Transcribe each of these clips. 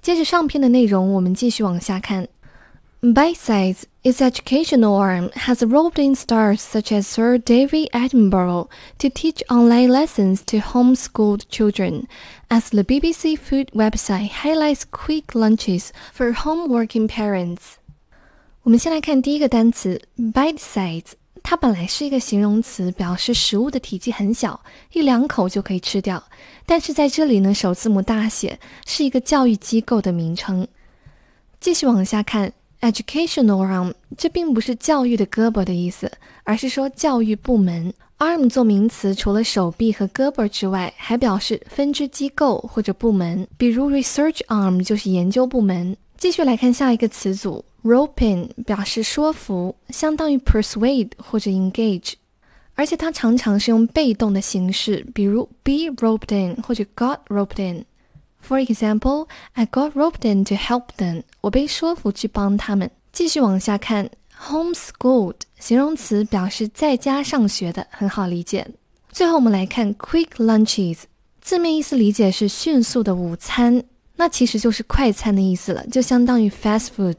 接着上篇的内容，我们继续往下看。Bite-size, its educational arm, has roped in stars such as Sir David Attenborough to teach online lessons to homeschooled children, as the BBC Food website highlights quick lunches for home working parents. 我们先来看第一个单词 bite-size， 它本来是一个形容词，表示食物的体积很小，一两口就可以吃掉。但是在这里呢，首字母大写，是一个教育机构的名称。继续往下看。Educational arm，这并不是教育的胳膊的意思，而是说教育部门。Arm 做名词，除了手臂和胳膊之外，还表示分支机构或者部门。比如 research arm 就是研究部门。继续来看下一个词组，rope in 表示说服，相当于 persuade 或者 engage，而且它常常是用被动的形式，比如 be roped in 或者 got roped in。For example, I got roped in to help them. 我被说服去帮他们。继续往下看，homeschooled 形容词表示在家上学的，很好理解。最后我们来看 quick lunches，字面意思理解是迅速的午餐，那其实就是快餐的意思了，就相当于 fast food。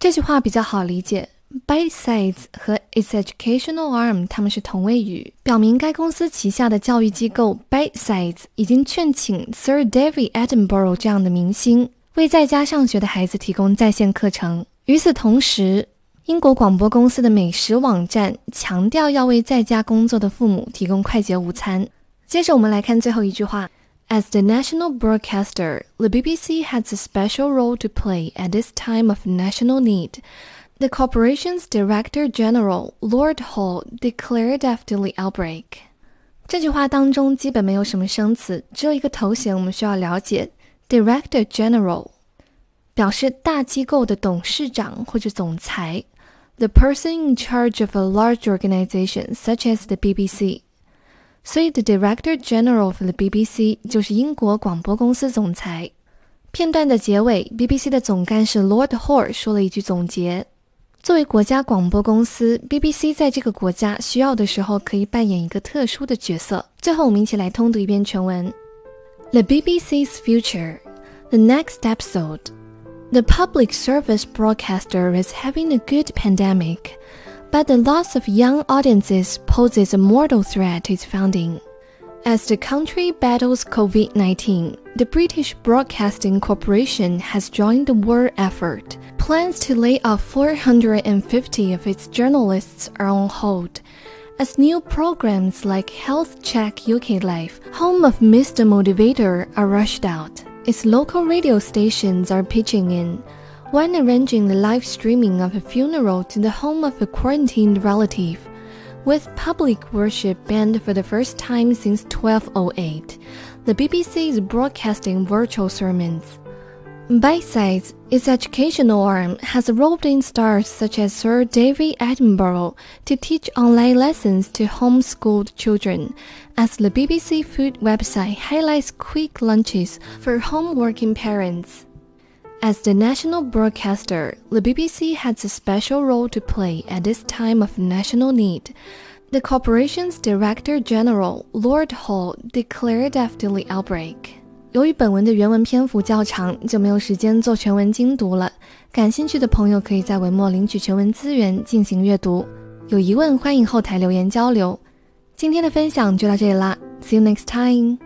这句话比较好理解。Bite-size 和 its educational arm，它们是同位语，表明该公司旗下的教育机构 Bite-size 已经劝请 Sir David Attenborough 这样的明星为在家上学的孩子提供在线课程。与此同时，英国广播公司的美食网站强调要为在家工作的父母提供快捷午餐。接着我们来看最后一句话 ：As the national broadcaster, the BBC has a special role to play at this time of national need. The corporation's Director General Lord Hall declared after the outbreak。这句话当中基本没有什么生词，只有一个头衔，我们需要了解 Director General，表示大机构的董事长或者总裁，the person in charge of a large organization such as the BBC。 所以，the Director General of the BBC 就是英国广播公司总裁。片段的结尾，BBC 的总干事 Lord Hall 说了一句总结：作为国家广播公司，BBC 在这个国家需要的时候可以扮演一个特殊的角色。最后，我们一起来通读一遍全文：The BBC's future, the next episode. The public service broadcaster is having a good pandemic but the loss of young audiences poses a mortal threat to its founding. As the country battles COVID 19, the British Broadcasting Corporation has joined the war effort. Plans to lay off 450 of its journalists are on hold, as new programs like Health Check UK Live, home of Mr. Motivator, are rushed out. Its local radio stations are pitching in. One arranging the live streaming of a funeral to the home of a quarantined relative with public worship banned for the first time since 1208, the BBC is broadcasting virtual sermons. Bite-size, its educational arm, has roped in stars such as Sir David Attenborough to teach online lessons to homeschooled children, as the BBC Food website highlights quick lunches for home working parents. As the national broadcaster, the BBC has a special role to play at this time of national need. The corporation's Director General Lord Hall declared after the outbreak. 由于本文的原文篇幅较长，就没有时间做全文精读了。感兴趣的朋友可以在文末领取全文资源进行阅读。有疑问欢迎后台留言交流。今天的分享就到这里啦，See you next time.